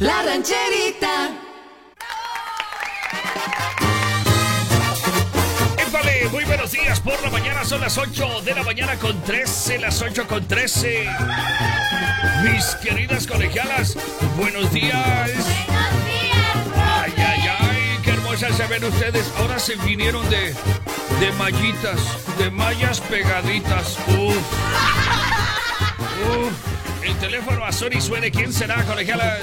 La rancherita. Épale, muy buenos días por la mañana, son las 8 de la mañana con 13, las 8 con 13. Mis queridas colegialas, buenos días. Buenos días, Ay, ay, ay, qué hermosas se ven ustedes. Ahora se vinieron de, de mallitas, de mallas pegaditas. Uf. Uf. El teléfono a y suene. ¿Quién será, colegialas?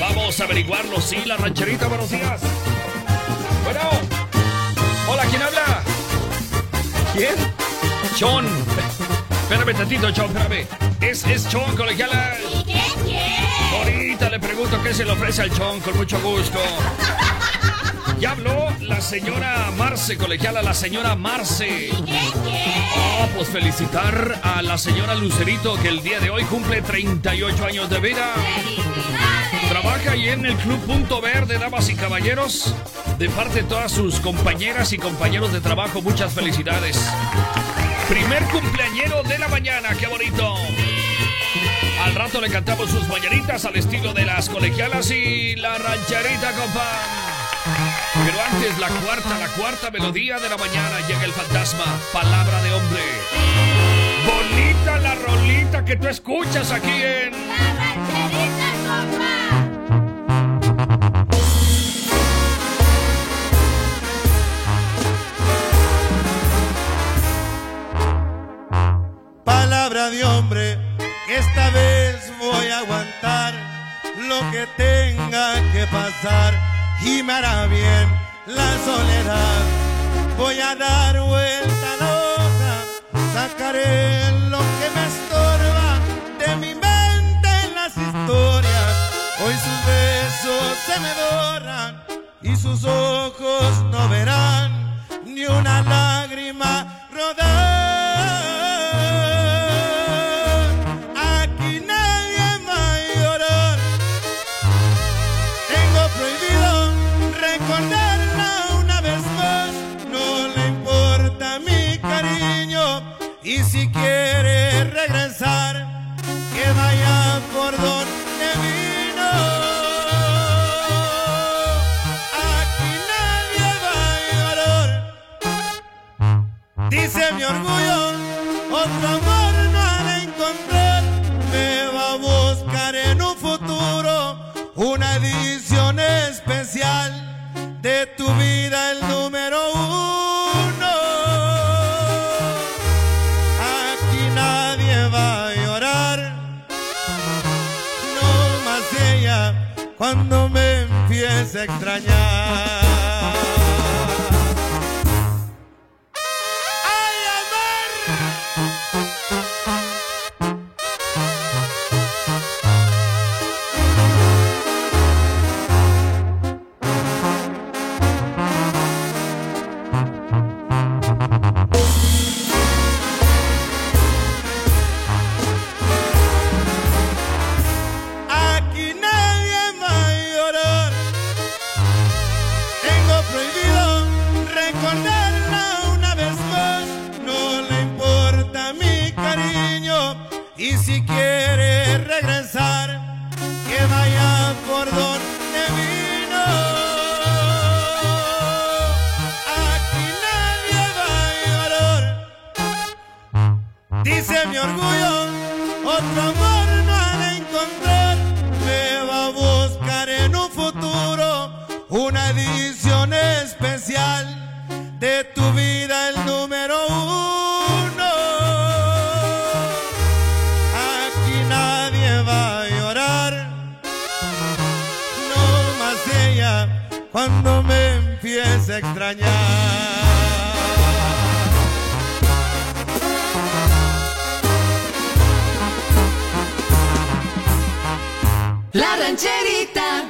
Vamos a averiguarlo. Sí, la rancherita, buenos días. Bueno. Hola, ¿quién habla? ¿Quién? Chon. Espérame tantito, Chon, espérame. Es, es Chon, colegialas. ¿Y qué quiere? Ahorita le pregunto qué se le ofrece al Chon, con mucho gusto. Ya habló la señora Marce, colegiala, la señora Marce. Ah, pues felicitar a la señora Lucerito que el día de hoy cumple 38 años de vida. Trabaja ahí en el Club Punto Verde, damas y caballeros. De parte de todas sus compañeras y compañeros de trabajo, muchas felicidades. Primer cumpleañero de la mañana, qué bonito. Al rato le cantamos sus mañanitas al estilo de las colegialas y la rancherita, compa. Pero antes, la cuarta, la cuarta melodía de la mañana llega el fantasma, palabra de hombre. Bonita la rolita que tú escuchas aquí en... ¡La compa! Palabra de hombre, esta vez voy a aguantar lo que tenga que pasar y me hará bien la soledad. Voy a dar vuelta Mi orgullo, otro amor no encontrar. Me va a buscar en un futuro una edición especial de tu vida, el número uno. Aquí nadie va a llorar, no más ella cuando me empiece a extrañar. Rancherita.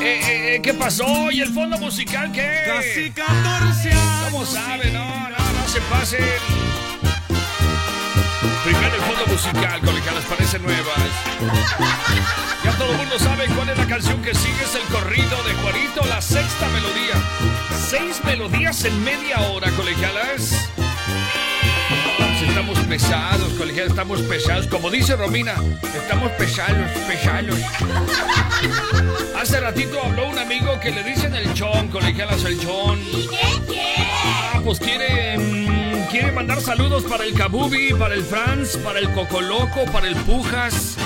Eh, eh, eh, ¿Qué pasó? ¿Y el fondo musical qué? Casi 14 años. ¿Cómo sabe? No, no, no se pase. Primero el fondo musical, colegialas, parece nuevas. Ya todo el mundo sabe cuál es la canción que sigue, es el corrido de Juanito, la sexta melodía. Seis melodías en media hora, colegialas. Estamos pesados, colegial, estamos pesados. Como dice Romina, estamos pesados, pesados. Hace ratito habló un amigo que le dicen el chon, colegialas el chon. ¿Y qué quiere? Ah, pues quiere, mm, quiere mandar saludos para el Kabubi, para el Franz, para el Cocoloco, para el Pujas,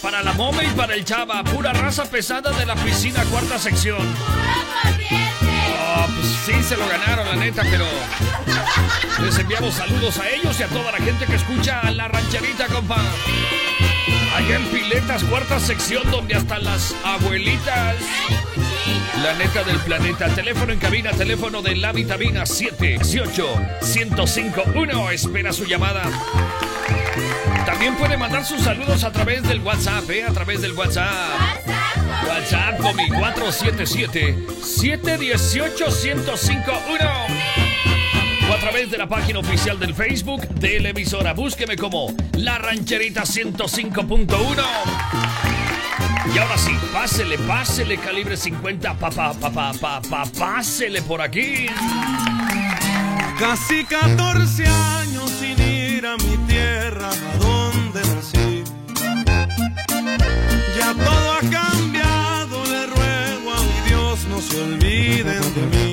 para la Mome y para el Chava. Pura raza pesada de la piscina, cuarta sección. ¡Puro corriente! Ah, pues sí, se lo ganaron, la neta, pero les enviamos saludos a ellos y a toda la gente que escucha a la rancherita, compa. Allá en Piletas, cuarta sección, donde hasta las abuelitas. La neta del planeta. Teléfono en cabina, teléfono de la vitamina 718 1051 Espera su llamada. También puede mandar sus saludos a través del WhatsApp, ¿eh? A través del WhatsApp. WhatsApp con mi 477-718-1051. O a través de la página oficial del Facebook de la. Búsqueme como La Rancherita 105.1. Y ahora sí, pásele, pásele, calibre 50, papá, papá, papá, pásele por aquí. Casi 14 años sin ir a mi tierra, a donde nací. Ya todo ha cambiado, le ruego a mi Dios no se olviden de mí.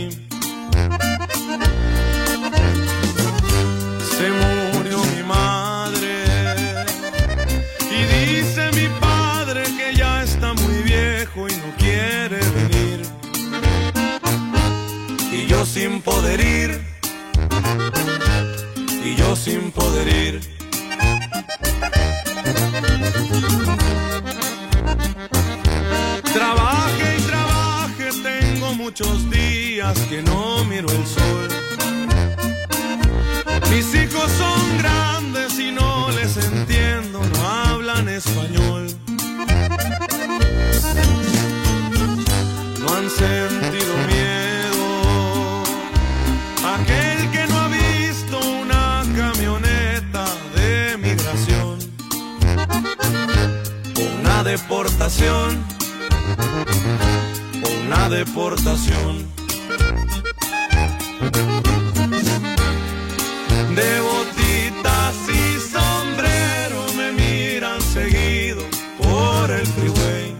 Poder ir y yo sin poder ir. Trabaje y trabaje, tengo muchos días que no miro el sol. Mis hijos son grandes y no les entiendo, no hablan español. No han Deportación. Una deportación. De botitas y sombrero me miran seguido por el freeway.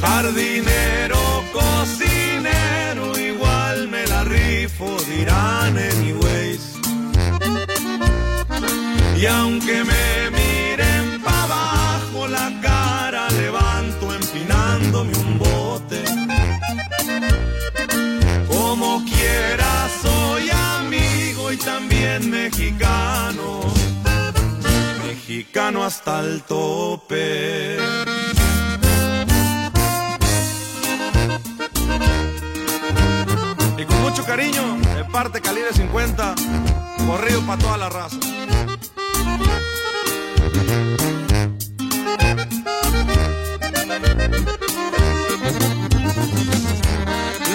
Jardinero, cocinero, igual me la rifo, dirán anyways. Y aunque me Soy amigo y también mexicano. Mexicano hasta el tope. Y con mucho cariño, de parte Calibre 50, corrido para toda la raza.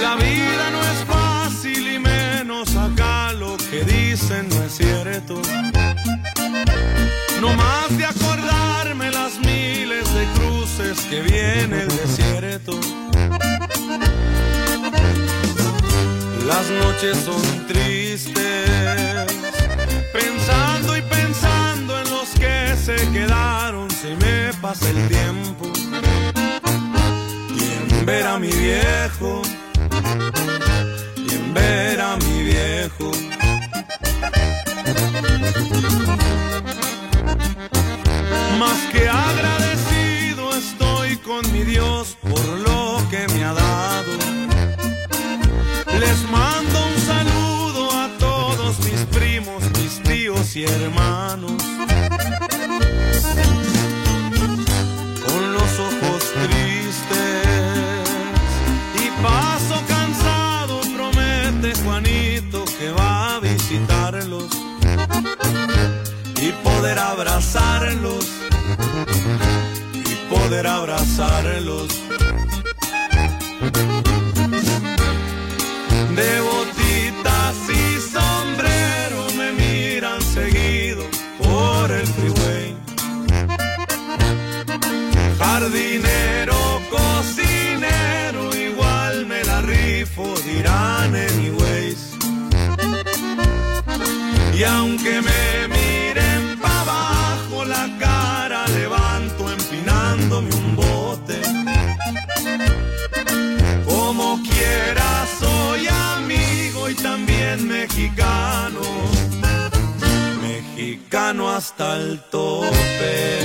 La vida Las noches son tristes, pensando y pensando en los que se quedaron, se me pasa el tiempo. Y en ver a mi viejo, y en ver a mi viejo. Más que agradecido abrazarlos y poder abrazarlos. De botitas y sombrero me miran seguido por el freeway. Jardinero, cocinero, igual me la rifo, dirán anyways. Y aunque me hasta el tope.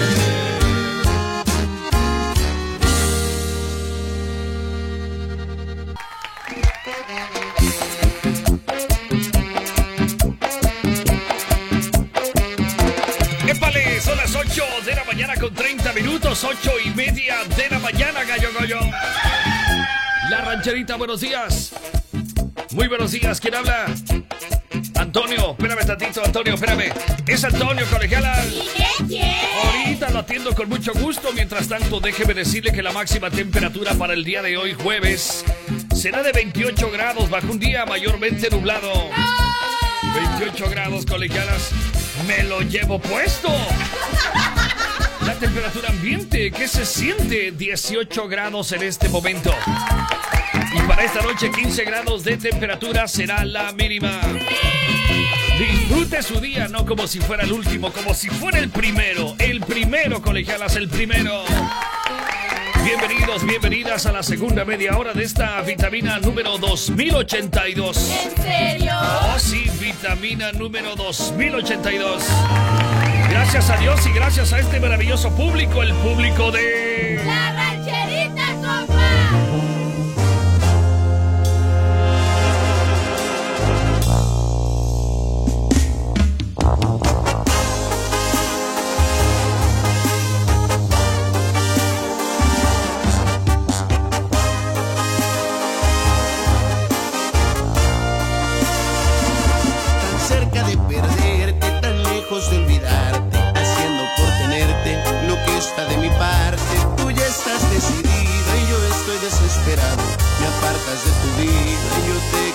¡Épale! Son las 8 de la mañana con 30 minutos, 8 y media de la mañana, gallo gallo. La rancherita, buenos días. Muy buenos días, ¿quién habla? Antonio, espérame tantito, Antonio, espérame. Es Antonio, colegiala. Ahorita lo atiendo con mucho gusto. Mientras tanto, déjeme decirle que la máxima temperatura para el día de hoy, jueves, será de 28 grados bajo un día mayormente nublado. 28 grados, colegialas. Me lo llevo puesto. La temperatura ambiente, ¿qué se siente? 18 grados en este momento. Y para esta noche 15 grados de temperatura será la mínima. Disfrute su día, no como si fuera el último, como si fuera el primero. El primero, colegialas, el primero. Bienvenidos, bienvenidas a la segunda media hora de esta vitamina número 2082. ¿En serio? Oh, sí, vitamina número 2082. Gracias a Dios y gracias a este maravilloso público, el público de... La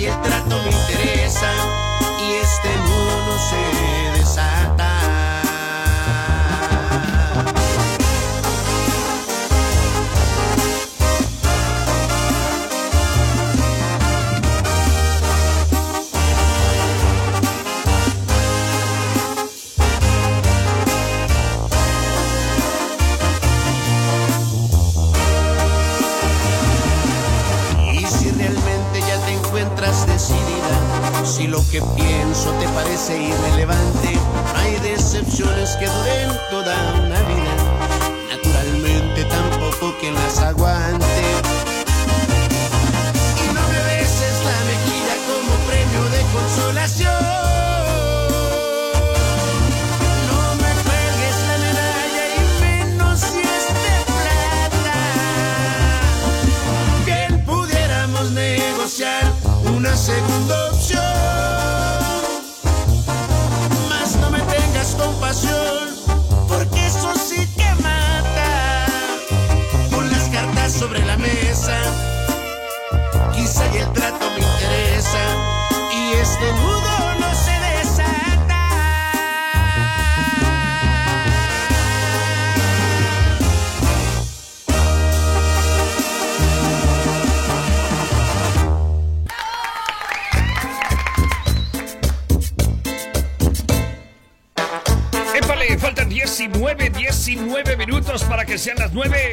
Y el trato me interesa que pienso te parece irrelevante, hay decepciones que duren toda las 9.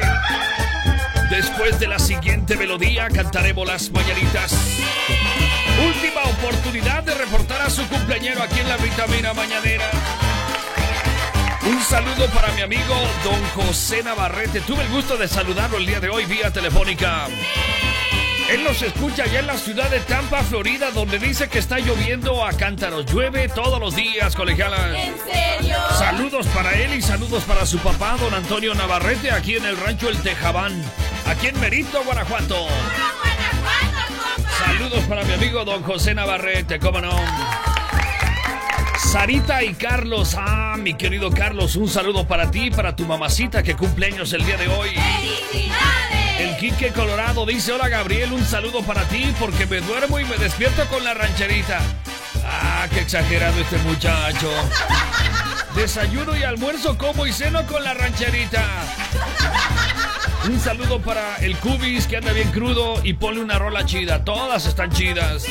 Después de la siguiente melodía cantaremos las mañanitas. Última oportunidad de reportar a su cumpleañero aquí en la Vitamina Mañanera. Un saludo para mi amigo Don José Navarrete. Tuve el gusto de saludarlo el día de hoy vía telefónica. Él nos escucha allá en la ciudad de Tampa, Florida, donde dice que está lloviendo a cántaros. Llueve todos los días, colegiala. Saludos para él y saludos para su papá, don Antonio Navarrete, aquí en el rancho El Tejabán, aquí en Merito, Guanajuato. Saludos para mi amigo don José Navarrete, cómo no. Sarita y Carlos, ah, mi querido Carlos, un saludo para ti y para tu mamacita que cumpleaños el día de hoy. ¡Felicidades! El Quique Colorado dice, hola Gabriel, un saludo para ti porque me duermo y me despierto con la rancherita. Ah, qué exagerado este muchacho. Desayuno y almuerzo como y ceno con la rancherita. Un saludo para el Cubis que anda bien crudo y ponle una rola chida. Todas están chidas.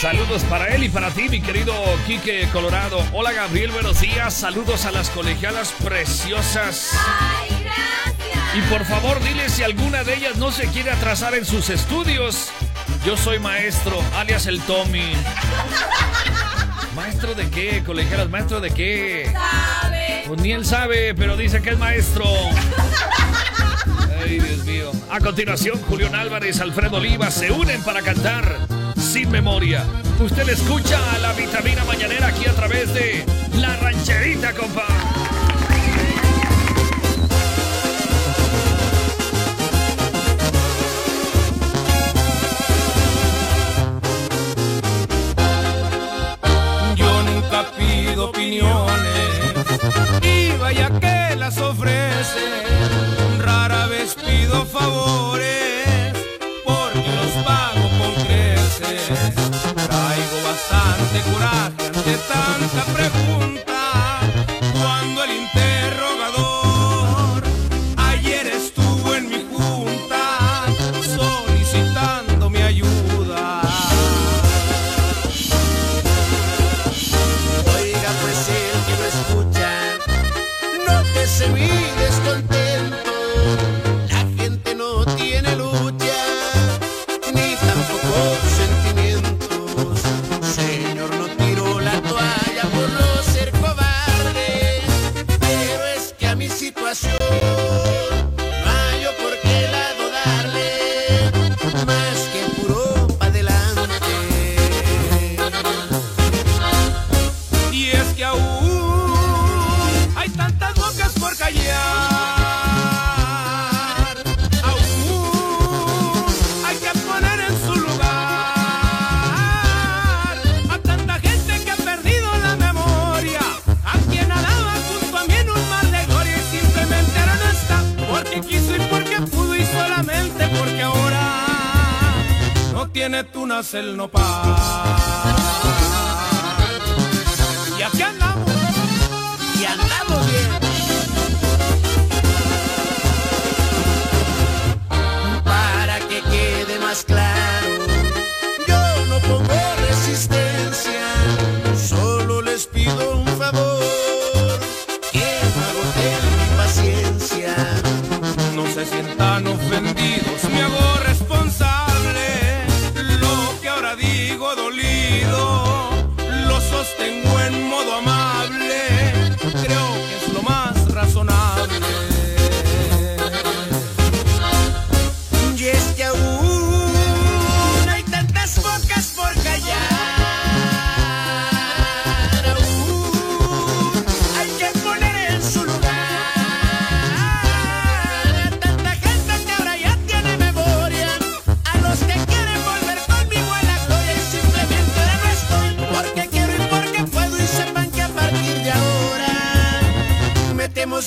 Saludos para él y para ti, mi querido Quique Colorado. Hola Gabriel, buenos días. Saludos a las colegialas preciosas. ¡Ay, gracias! Y por favor, dile si alguna de ellas no se quiere atrasar en sus estudios. Yo soy maestro, alias el Tommy. ¿Maestro de qué, colegialas? ¿Maestro de qué? ¿Sabe? Pues ni él sabe, pero dice que es maestro. Ay, Dios mío. A continuación, Julián Álvarez, Alfredo Oliva se unen para cantar Sin Memoria. Usted le escucha a la vitamina mañanera aquí a través de La Rancherita, compa. Y vaya que las ofrece. Rara vez pido favores porque los pago con creces. Traigo bastante coraje ante tanta pregunta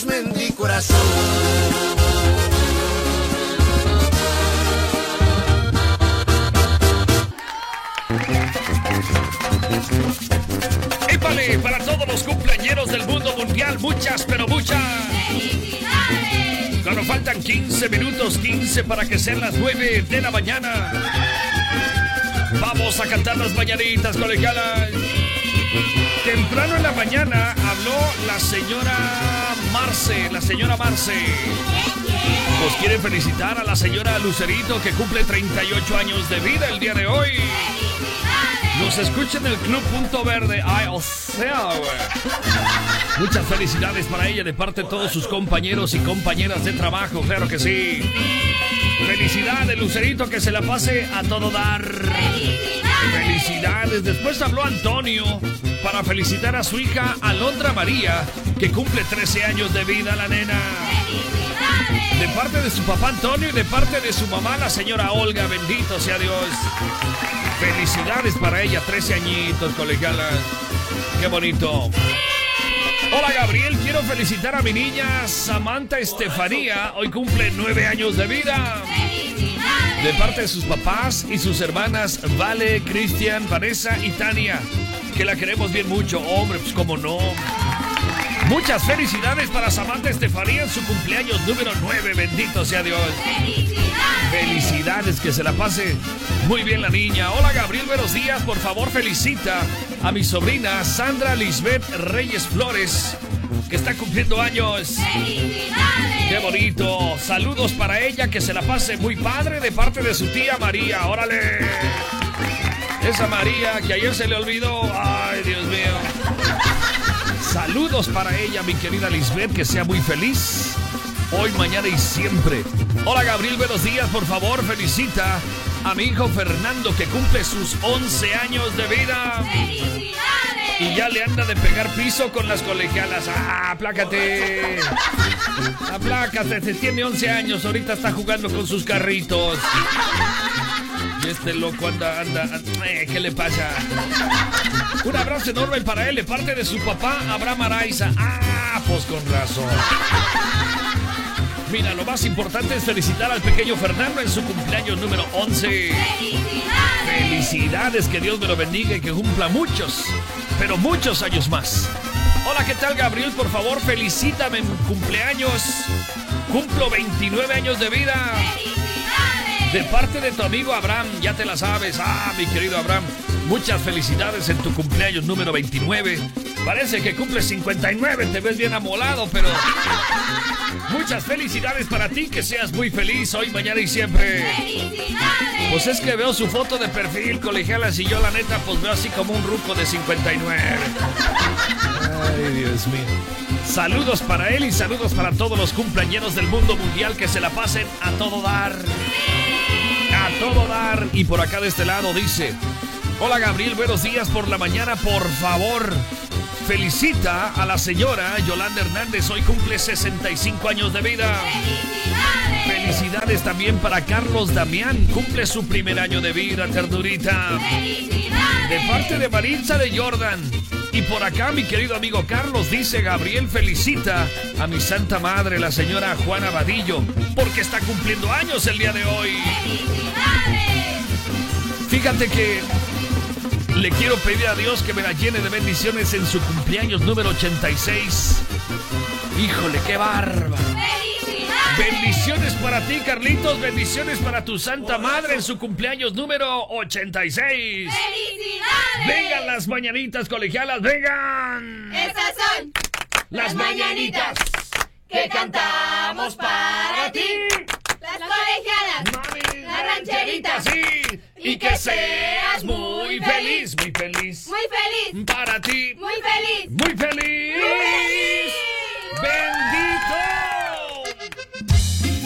metemos mente y corazón. ¡Épale! Para todos los cumpleañeros del mundo mundial, muchas, pero muchas. ¡Felicidades! Cuando faltan 15 minutos, 15 para que sean las 9 de la mañana. Vamos a cantar las mañanitas, colegialas. Temprano en la mañana habló la señora Marce, la señora Marce. Nos quiere felicitar a la señora Lucerito que cumple 38 años de vida el día de hoy. Nos escucha en el Club Punto Verde. Ay, o sea. Muchas felicidades para ella de parte de todos sus compañeros y compañeras de trabajo, claro que sí. Felicidades, Lucerito, que se la pase a todo dar. Felicidades. Después habló Antonio para felicitar a su hija Alondra María, que cumple 13 años de vida, la nena. De parte de su papá Antonio y de parte de su mamá, la señora Olga, bendito sea Dios. Felicidades para ella, 13 añitos, colegialas. Qué bonito. Hola Gabriel, quiero felicitar a mi niña Samantha Estefanía. Hoy cumple 9 años de vida. De parte de sus papás y sus hermanas Vale, Cristian, Vanessa y Tania. Que la queremos bien mucho. Hombre, pues como no. Muchas felicidades para Samantha Estefanía en su cumpleaños número 9. Bendito sea Dios. Felicidades, que se la pase muy bien la niña. Hola Gabriel, buenos días. Por favor, felicita a mi sobrina Sandra Lisbeth Reyes Flores, que está cumpliendo años. Qué bonito. Saludos para ella, que se la pase muy padre de parte de su tía María. Órale. Esa María que ayer se le olvidó. Ay, Dios mío. Saludos para ella, mi querida Lisbeth, que sea muy feliz. Hoy, mañana y siempre. Hola Gabriel, buenos días. Por favor, felicita a mi hijo Fernando que cumple sus 11 años de vida. Y ya le anda de pegar piso con las colegialas. ¡Ah, aplácate! Aplácate, se tiene 11 años, ahorita está jugando con sus carritos. Y este loco anda, anda, anda- eh, ¿qué le pasa? Un abrazo enorme para él, de parte de su papá, Abraham Araiza. Ah, pues con razón. Mira, lo más importante es felicitar al pequeño Fernando en su cumpleaños número 11. Felicidades, que Dios me lo bendiga y que cumpla muchos, pero muchos años más. Hola, ¿qué tal, Gabriel? Por favor, felicítame en cumpleaños. Cumplo 29 años de vida. De parte de tu amigo Abraham, ya te la sabes. Ah, mi querido Abraham, muchas felicidades en tu cumpleaños número 29. Parece que cumples 59, te ves bien amolado, pero... Muchas felicidades para ti, que seas muy feliz hoy, mañana y siempre. Pues es que veo su foto de perfil, colegialas, y yo la neta, pues veo así como un ruco de 59. Ay, Dios mío. Saludos para él y saludos para todos los cumpleañeros del mundo mundial que se la pasen a todo dar. A todo dar. Y por acá de este lado dice: Hola Gabriel, buenos días por la mañana, por favor. Felicita a la señora Yolanda Hernández, hoy cumple 65 años de vida. Felicidades también para Carlos Damián, cumple su primer año de vida, ternurita. De parte de Maritza de Jordan. Y por acá mi querido amigo Carlos dice, Gabriel felicita a mi santa madre, la señora Juana Vadillo, porque está cumpliendo años el día de hoy. Fíjate que le quiero pedir a Dios que me la llene de bendiciones en su cumpleaños número 86. Híjole, qué bárbaro. Bendiciones para ti, Carlitos. Bendiciones para tu Santa Madre en su cumpleaños número 86. Vengan las mañanitas colegialas, vengan. Estas son Las mañanitas que cantamos para ti. Las colegialas. Mami, La rancherita. sí. Y que seas muy feliz, muy feliz. Muy feliz. Para ti, Muy feliz. muy feliz. Bendito.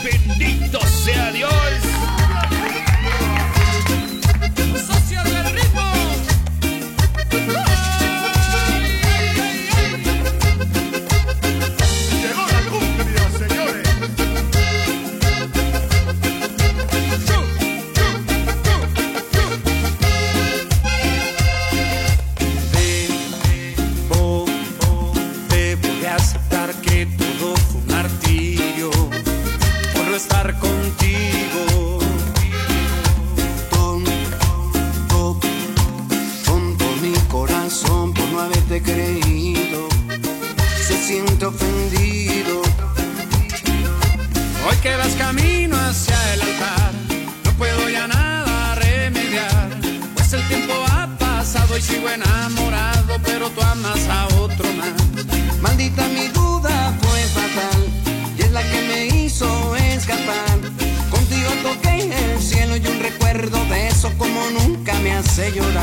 Bendito sea Dios. Que vas camino hacia el altar, no puedo ya nada remediar, pues el tiempo ha pasado y sigo enamorado, pero tú amas a otro más. Maldita mi duda fue fatal, y es la que me hizo escapar. Contigo toqué el cielo y un recuerdo de eso como nunca me hace llorar.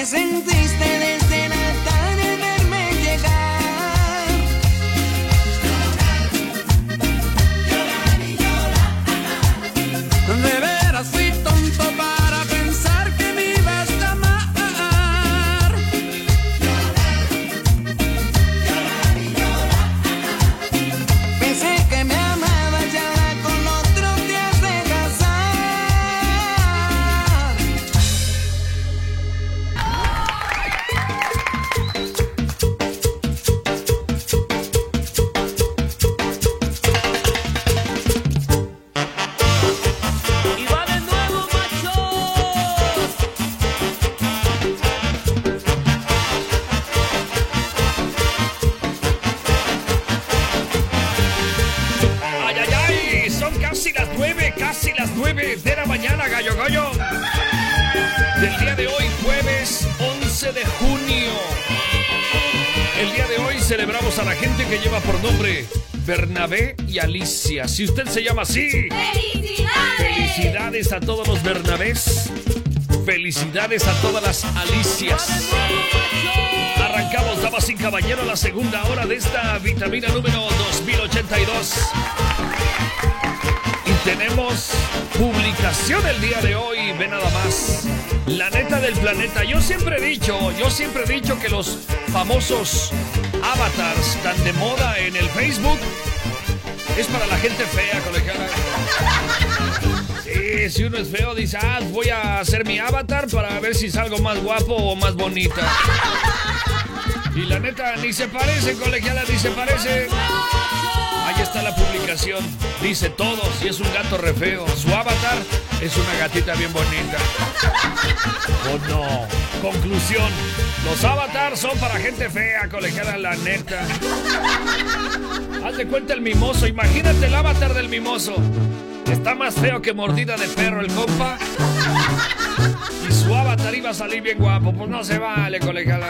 Qué sentiste Si usted se llama así, ¡Felicidades! felicidades a todos los Bernabés. Felicidades a todas las Alicias. Arrancamos, damas y caballeros, la segunda hora de esta vitamina número 2082. Y tenemos publicación el día de hoy, ve nada más. La neta del planeta. Yo siempre he dicho, yo siempre he dicho que los famosos avatars tan de moda en el Facebook es para la gente fea, colegiala. Sí, si uno es feo, dice, ah, voy a hacer mi avatar para ver si salgo más guapo o más bonita. Y la neta, ni se parece, colegiala, ni se parece. Ahí está la publicación. Dice todo, si es un gato re feo. Su avatar es una gatita bien bonita. ¿O no? Conclusión. Los avatars son para gente fea, colegiala, la neta. Haz de cuenta el mimoso. Imagínate el avatar del mimoso. Está más feo que mordida de perro el compa. Y su avatar iba a salir bien guapo. Pues no se vale, colegiala.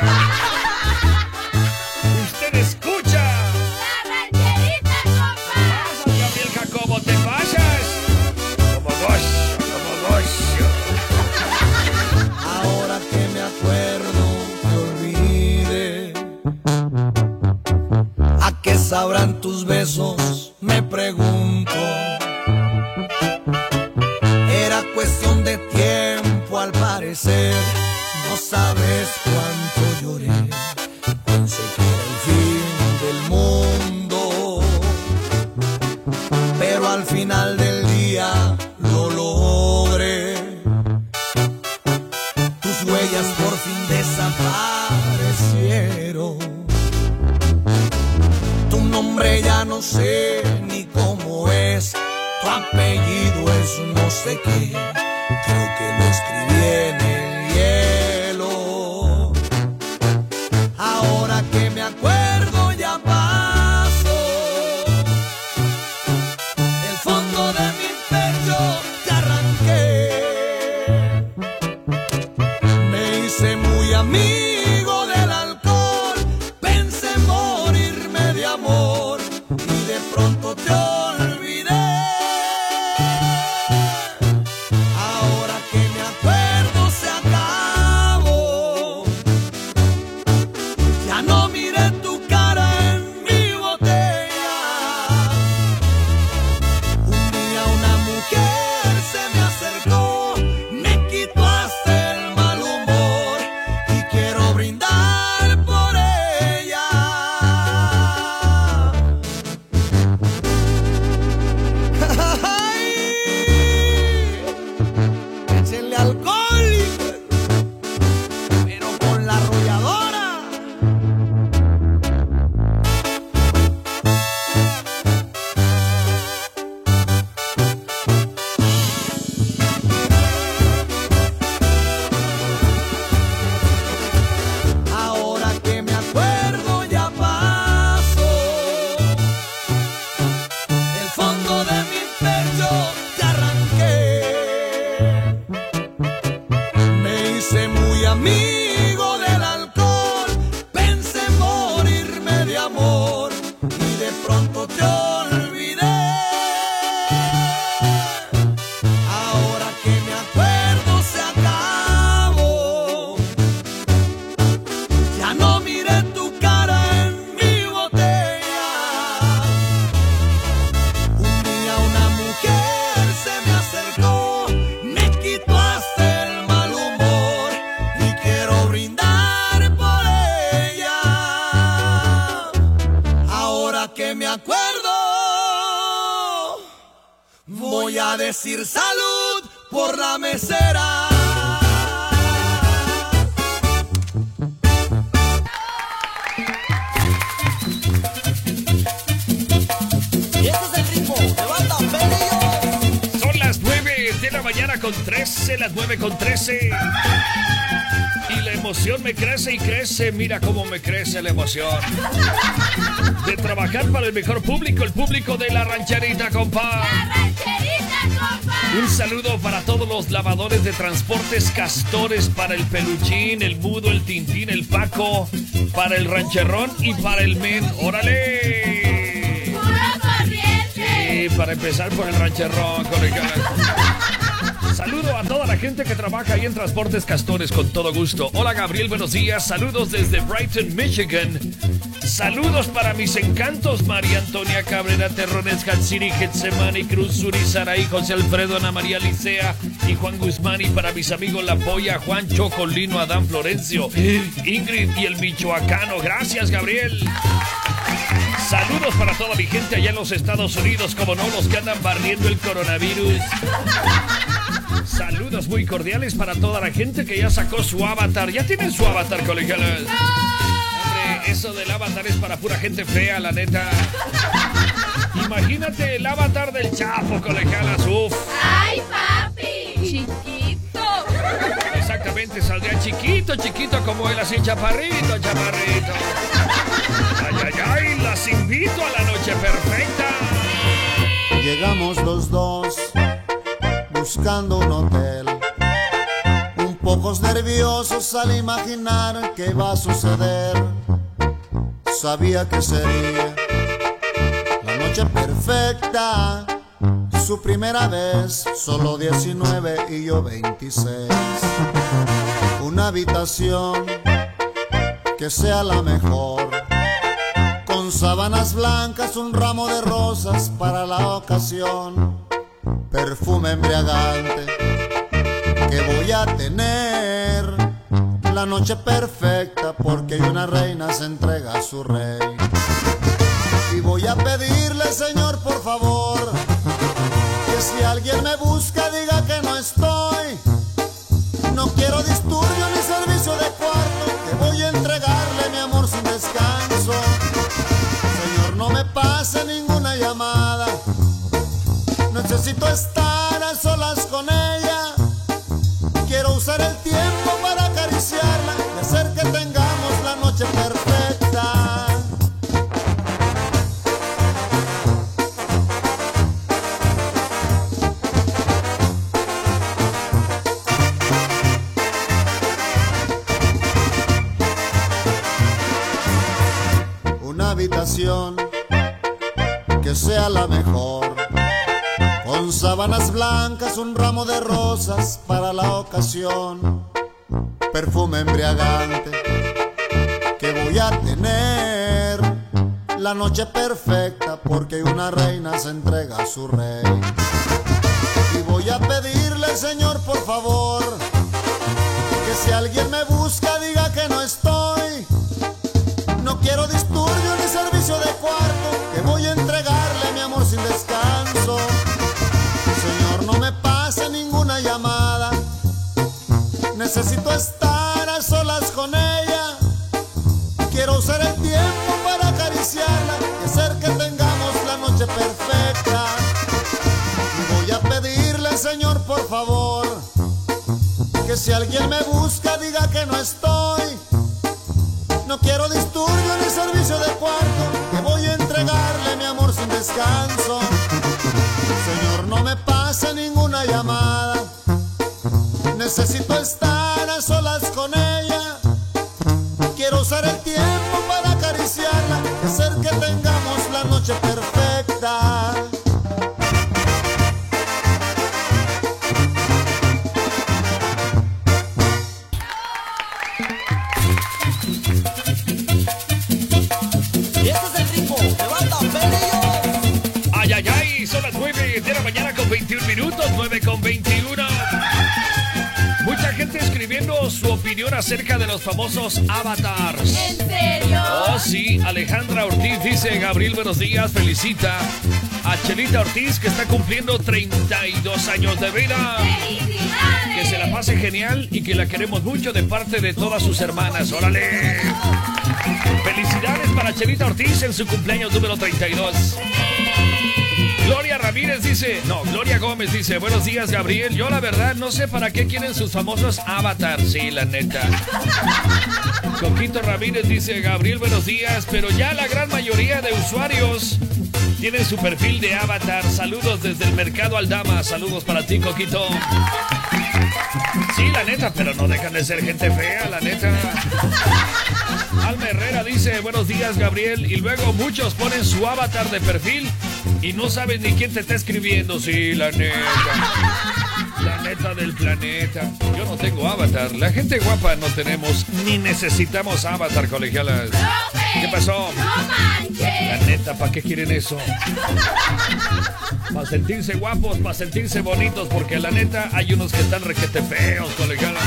Usted escucha. Sabrán tus besos? Me pregunto. Era cuestión de tiempo al parecer. No sabes cuánto lloré. No sé ni cómo es. Tu apellido es no sé qué. Creo que lo escribí en el mañana con 13, las 9 con 13. Y la emoción me crece y crece. Mira cómo me crece la emoción. De trabajar para el mejor público, el público de la rancherita, compa. rancherita, compa. Un saludo para todos los lavadores de transportes castores, para el peluchín, el mudo, el tintín, el paco, para el rancherrón y para el men. ¡Órale! Corriente. Sí, para empezar por el rancherrón, colegas. Saludo a toda la gente que trabaja ahí en Transportes Castores con todo gusto. Hola Gabriel, buenos días. Saludos desde Brighton, Michigan. Saludos para mis encantos, María Antonia Cabrera, Terrones, Hatsiri, Getsemani, Cruz, Suri, Saraí, José Alfredo, Ana María Licea y Juan Guzmán. Y para mis amigos La Polla, Juan Chocolino, Adán Florencio, Ingrid y el Michoacano. Gracias, Gabriel. Saludos para toda mi gente allá en los Estados Unidos, como no, los que andan barriendo el coronavirus. Saludos muy cordiales para toda la gente que ya sacó su avatar. ¿Ya tienen su avatar, colegialas? Hombre, eso del avatar es para pura gente fea, la neta. Imagínate el avatar del Chapo, colegialas. Uf, Ay, papi. Chiquito. exactamente, saldría chiquito, chiquito como él, así chaparrito, chaparrito. Ay, ay, ay, las invito a la noche perfecta. Llegamos los dos buscando un hotel. Un pocos nerviosos al imaginar qué va a suceder. Sabía que sería la noche perfecta. Su primera vez, solo 19 y yo 26. Una habitación que sea la mejor con sábanas blancas, un ramo de rosas para la ocasión, perfume embriagante que voy a tener, la noche perfecta porque una reina se entrega a su rey. Y voy a pedirle, Señor, por favor, que si alguien me busca diga que no estoy. No quiero disturbio ni servicio de cuarto, que voy a entregarle mi amor sin descanso. Señor, no me pase ninguna llamada. Necesito estar a solas con ella. Un ramo de rosas para la ocasión. Perfume embriagante que voy a tener. La noche perfecta porque una reina se entrega a su rey. Y voy a pedirle, Señor, por favor, que si alguien me busca diga que no estoy. No quiero disturbio ni servicio de cuarto, Necesito estar a solas con ella. Quiero usar el tiempo para acariciarla y hacer que tengamos la noche perfecta. Voy a pedirle, Señor, por favor, que si alguien me busca diga que no estoy. No quiero disturbio ni servicio de cuarto, que voy a entregarle mi amor sin descanso. Señor, no me pase ninguna llamada. Necesito estar solas con ella. Quiero usar el tiempo para acariciarla, hacer que tengamos la noche perfecta. Acerca de los famosos avatars. ¿En serio? Oh, sí, Alejandra Ortiz dice, Gabriel, buenos días, felicita a Chelita Ortiz que está cumpliendo 32 años de vida. ¡Felicidades! Que se la pase genial y que la queremos mucho de parte de todas sus hermanas. ¡Órale! Felicidades para Chelita Ortiz en su cumpleaños número 32. Gloria Ramírez dice, no, Gloria Gómez dice, buenos días Gabriel, yo la verdad no sé para qué quieren sus famosos avatars, sí, la neta. Coquito Ramírez dice, Gabriel, buenos días, pero ya la gran mayoría de usuarios tienen su perfil de avatar. Saludos desde el mercado Aldama, saludos para ti, Coquito. Sí, la neta, pero no dejan de ser gente fea, la neta. Alma Herrera dice, buenos días Gabriel, y luego muchos ponen su avatar de perfil y no saben ni quién te está escribiendo, sí, la neta. La neta del planeta. Yo no tengo avatar, la gente guapa no tenemos ni necesitamos avatar, colegialas. ¿Qué pasó? ¡No La neta, ¿para qué quieren eso? Para sentirse guapos, para sentirse bonitos, porque la neta hay unos que están requete feos, colegialas.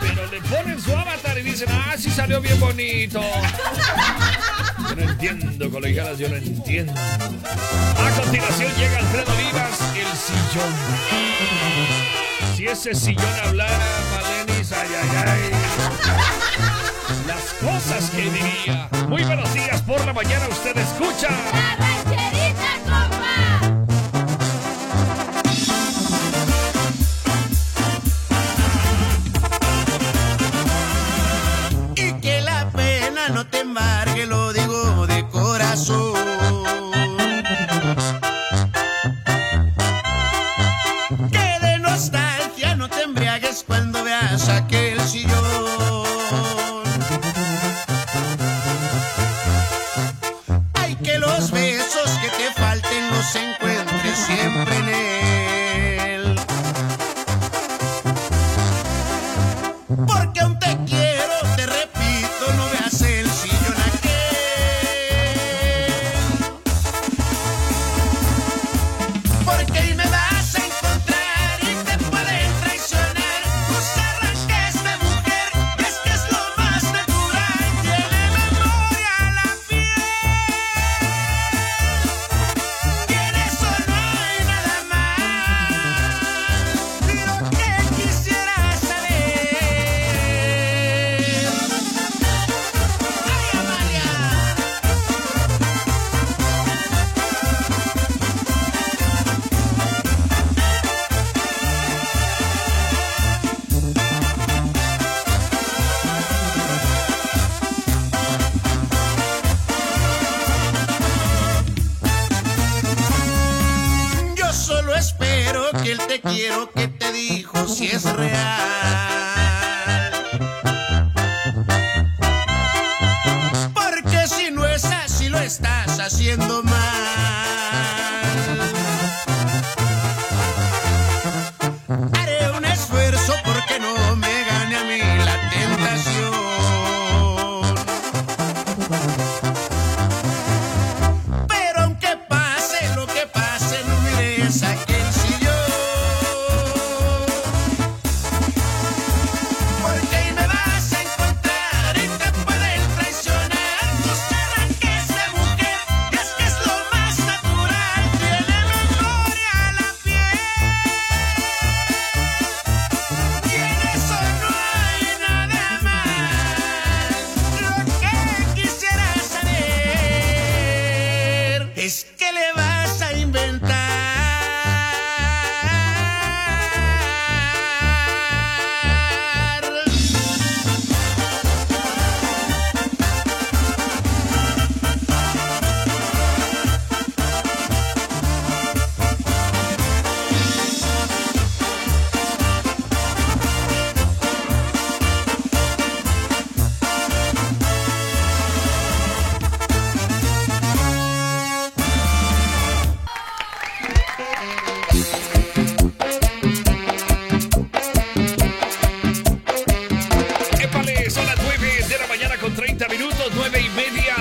Pero le ponen su avatar y dicen, ah, sí salió bien bonito. Yo no entiendo, colegialas, yo no entiendo. A continuación llega Alfredo Olivas, el sillón. Si ese sillón hablara, Malenis, ay, ay, ay. Las cosas que diría. Muy buenos días por la mañana, usted escucha. Quiero que te dijo si es real.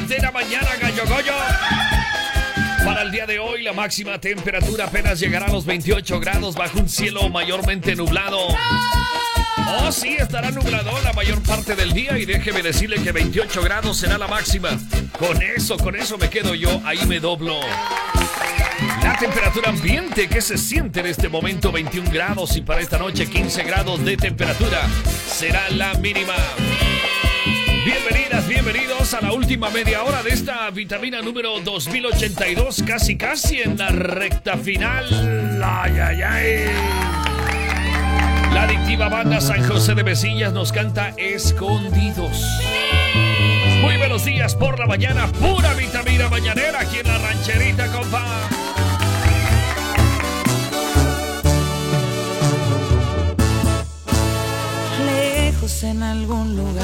de la mañana, Gallo Goyo. Para el día de hoy, la máxima temperatura apenas llegará a los 28 grados bajo un cielo mayormente nublado. Oh, sí, estará nublado la mayor parte del día y déjeme decirle que 28 grados será la máxima. Con eso, con eso me quedo yo, ahí me doblo. La temperatura ambiente que se siente en este momento 21 grados y para esta noche 15 grados de temperatura será la mínima. Bienvenidas, bienvenidos a la última media hora de esta vitamina número 2082, casi casi en la recta final. Ay, ay, ay. La adictiva banda San José de Besillas nos canta Escondidos. Muy buenos días por la mañana, pura vitamina mañanera aquí en la rancherita, compa. Lejos en algún lugar,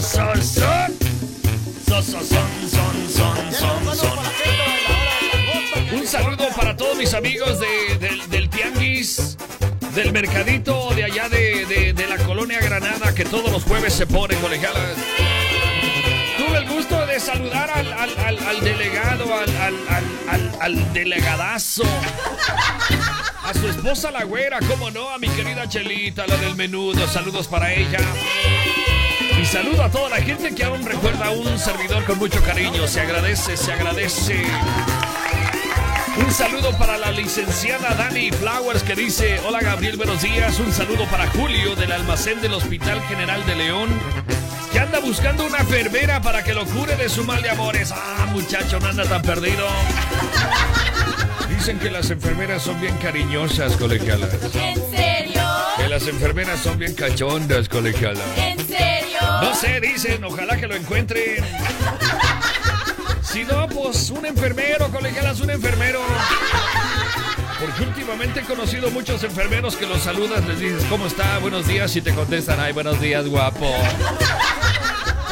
Taconazo, so, so, so. So, so, son, son, son, son, son. Un saludo para todos mis amigos de- del, del Tianguis, del mercadito de allá de, de- de la colonia Granada, que todos los jueves se pone, colegialas. Tuve el gusto de saludar al, al- al- al delegado, al delegadazo. A su esposa la güera, cómo no, a mi querida Chelita, la del menudo, saludos para ella. Saludo a toda la gente que aún recuerda a un servidor con mucho cariño. Se agradece, se agradece. Un saludo para la licenciada Dani Flowers que dice, hola Gabriel, buenos días. Un saludo para Julio del almacén del Hospital General de León, que anda buscando una enfermera para que lo cure de su mal de amores. Ah, muchacho, no anda tan perdido. dicen que las enfermeras son bien cariñosas, colegialas. ¿En serio? Que las enfermeras son bien cachondas, colegialas. ¿En serio? No sé, dicen, ojalá que lo encuentren. Si no, pues un enfermero, colegialas, un enfermero. Porque últimamente he conocido muchos enfermeros que los saludas, les dices, ¿cómo está? Buenos días y te contestan, ay, buenos días, guapo.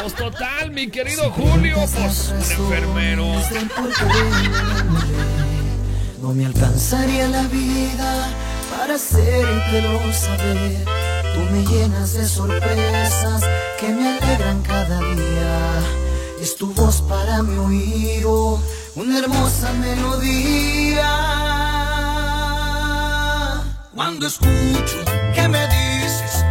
Pues total, mi querido Julio, pues un enfermero. No me alcanzaría la vida para hacértelo saber. Tú me llenas de sorpresas que me alegran cada día. Es tu voz para mi oído, una hermosa melodía. Cuando escucho que me dices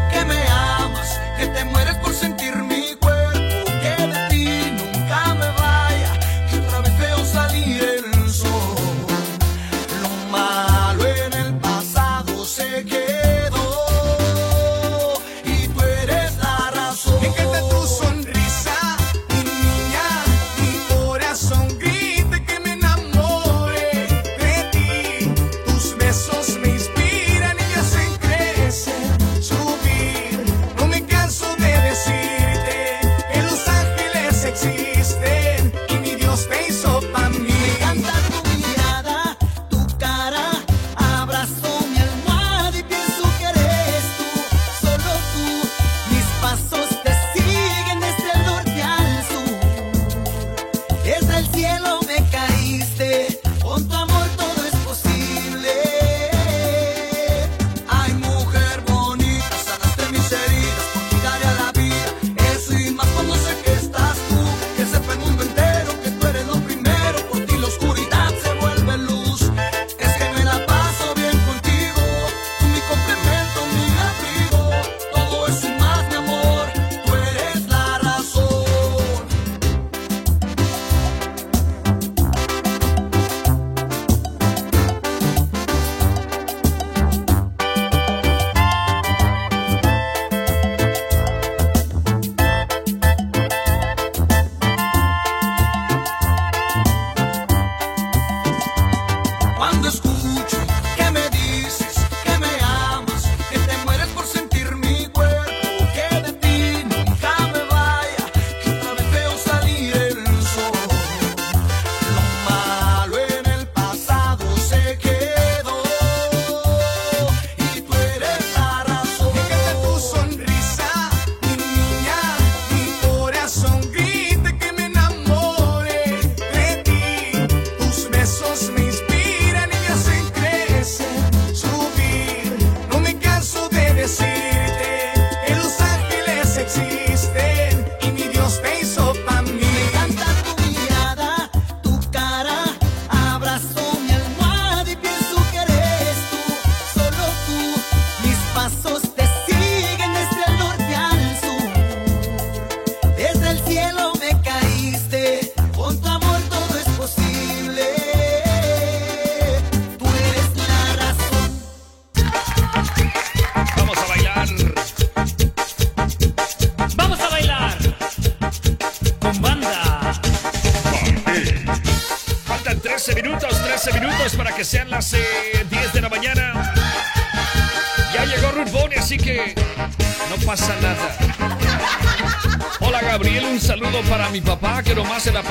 Cuando escucho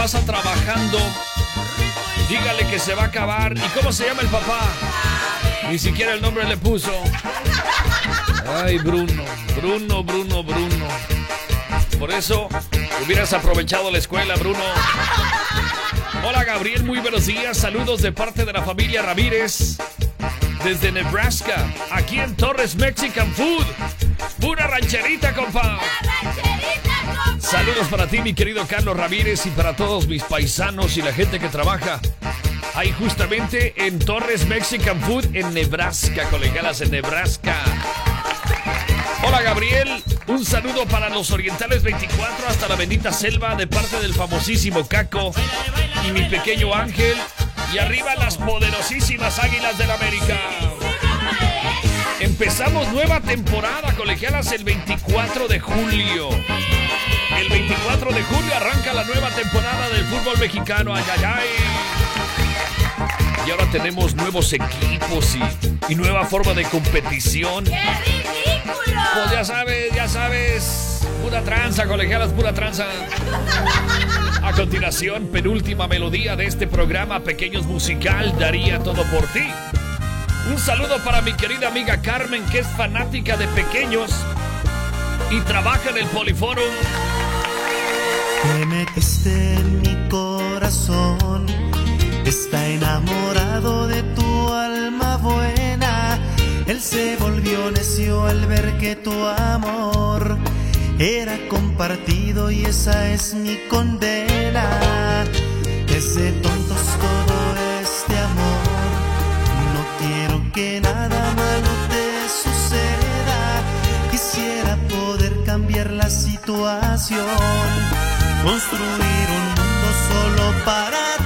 pasa trabajando. Dígale que se va a acabar. ¿Y cómo se llama el papá? Ni siquiera el nombre le puso. Ay, Bruno, Bruno, Bruno, Bruno. Por eso hubieras aprovechado la escuela, Bruno. Hola Gabriel, muy buenos días. Saludos de parte de la familia Ramírez. Desde Nebraska, aquí en Torres Mexican Food. Pura rancherita, compa. Saludos para ti, mi querido Carlos Ramírez, y para todos mis paisanos y la gente que trabaja ahí justamente en Torres Mexican Food en Nebraska, colegalas en Nebraska. Hola Gabriel, un saludo para los Orientales 24 hasta la bendita selva de parte del famosísimo Caco y mi pequeño Ángel. Y arriba las poderosísimas Águilas del América. Empezamos nueva temporada, colegialas, el 24 de julio. El 24 de julio arranca la nueva temporada del fútbol mexicano. Ay, ay, ay. Y ahora tenemos nuevos equipos y, y nueva forma de competición. ¡Qué ridículo! Pues ya sabes, ya sabes. Pura tranza, colegialas, pura tranza. A continuación, penúltima melodía de este programa Pequeños Musical, Daría todo por ti. Un saludo para mi querida amiga Carmen, que es fanática de pequeños y trabaja en el Poliforum. Te metiste en mi corazón, está enamorado de tu alma buena. Él se volvió necio al ver que tu amor era compartido y esa es mi condena. Es tontos todo este amor, no quiero que nada malo te suceda. Quisiera poder cambiar la situación, construir un mundo solo para.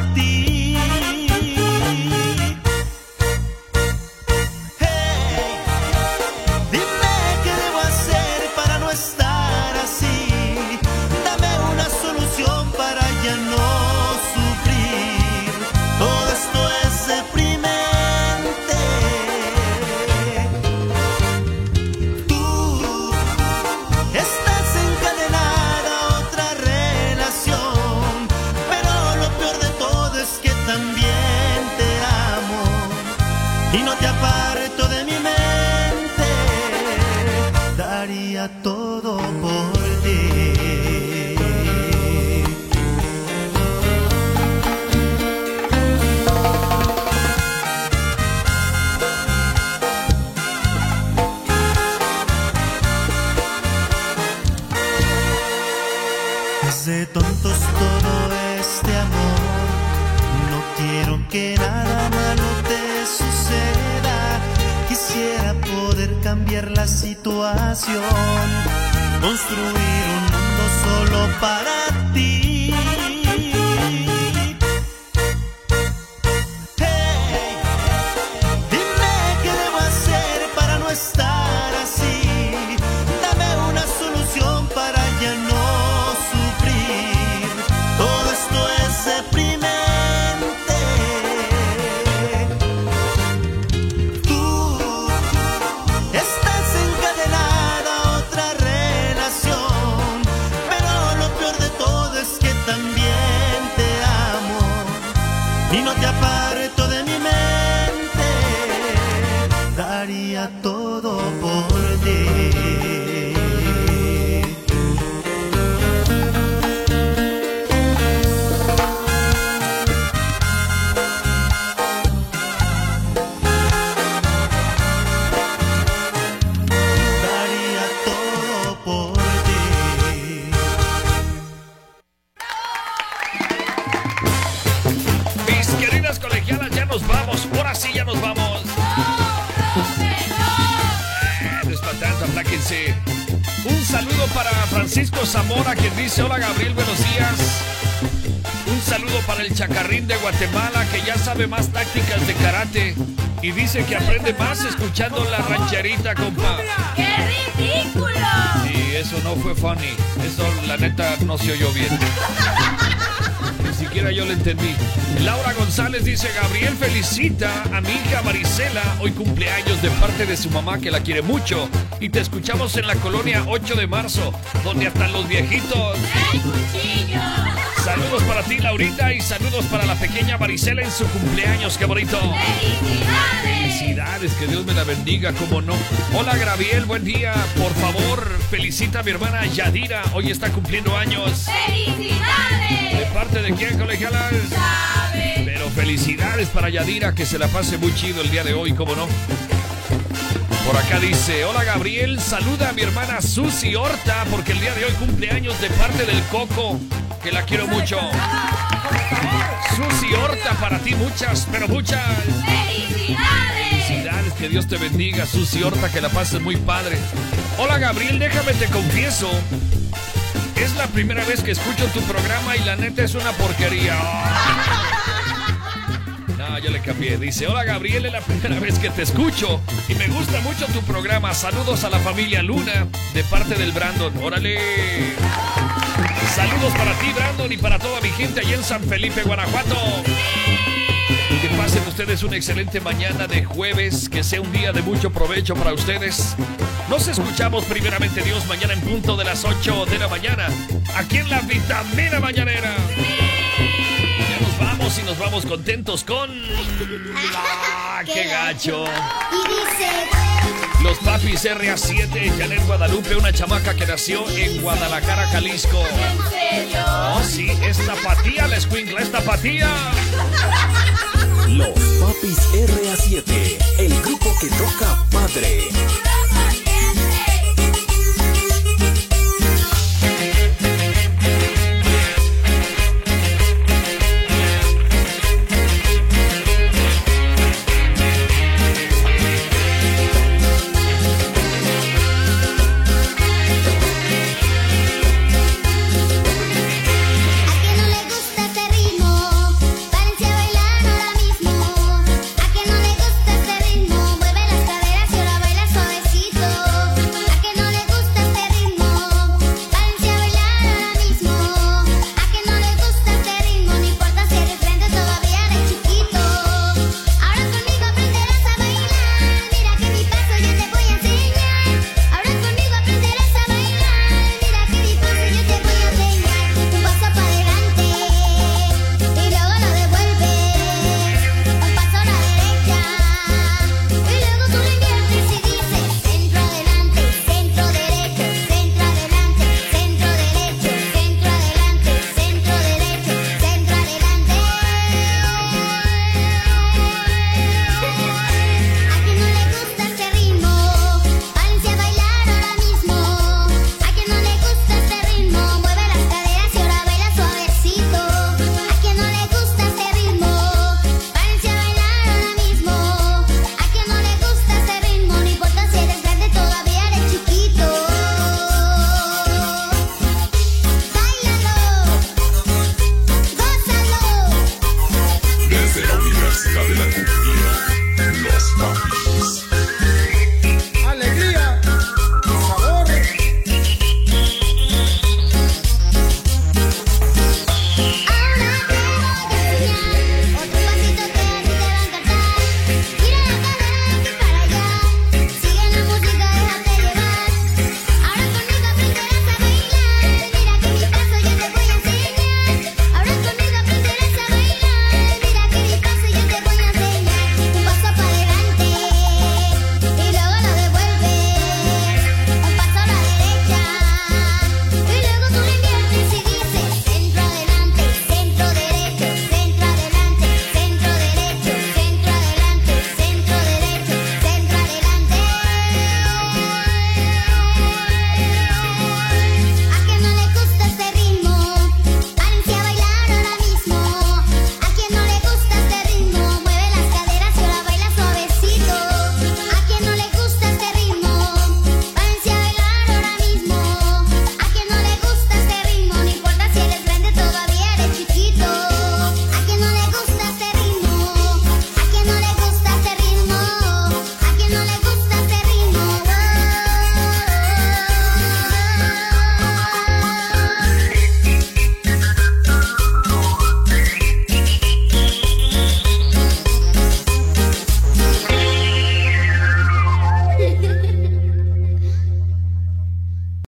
Nos vamos. Ahora sí, ya nos vamos. Eh, no es para tanto, apláquense. Un saludo para Francisco Zamora, que dice: Hola Gabriel, buenos días. Un saludo para el Chacarrín de Guatemala, que ya sabe más tácticas de karate. Y dice que aprende más escuchando la rancherita, compa. ¡Qué ridículo! Sí, eso no fue funny. Eso, la neta, no se oyó bien. Siquiera yo lo entendí. Laura González dice, Gabriel felicita a mi hija Marisela, hoy cumpleaños de parte de su mamá que la quiere mucho. Y te escuchamos en la colonia 8 de marzo, donde hasta los viejitos. ¡El cuchillo! Saludos para ti, Laurita, y saludos para la pequeña Marisela en su cumpleaños, qué bonito. ¡Felicidades! Felicidades, que Dios me la bendiga, como no. Hola, Gabriel, buen día. Por favor, felicita a mi hermana Yadira, hoy está cumpliendo años. ¿De ¡Felicidades! parte de quién, colegialas? ¿Sabe? Pero felicidades para Yadira, que se la pase muy chido el día de hoy, como no. Por acá dice, hola Gabriel, saluda a mi hermana Susi Horta, porque el día de hoy cumple años de parte del Coco, que la quiero mucho. Susi Horta, para ti muchas, pero muchas. ¡Felicidades! Felicidades, que Dios te bendiga, Susi Horta, que la pases muy padre. Hola Gabriel, déjame te confieso. Es la primera vez que escucho tu programa y la neta es una porquería. No, yo le cambié. Dice, hola Gabriel, es la primera vez que te escucho y me gusta mucho tu programa. Saludos a la familia Luna de parte del Brandon. Órale. Saludos para ti, Brandon, y para toda mi gente allá en San Felipe, Guanajuato. Que pasen ustedes una excelente mañana de jueves, que sea un día de mucho provecho para ustedes. Nos escuchamos primeramente Dios mañana en punto de las 8 de la mañana, aquí en la Vitamina Mañanera. Vamos y nos vamos contentos con... ¡Ah, qué gacho! Y dice... Los papis RA7, Janet Guadalupe, una chamaca que nació en Guadalajara, Jalisco. ¿En serio? Oh, sí, es tapatía, la escuincla es tapatía. Los Papis RA7, el grupo que toca padre.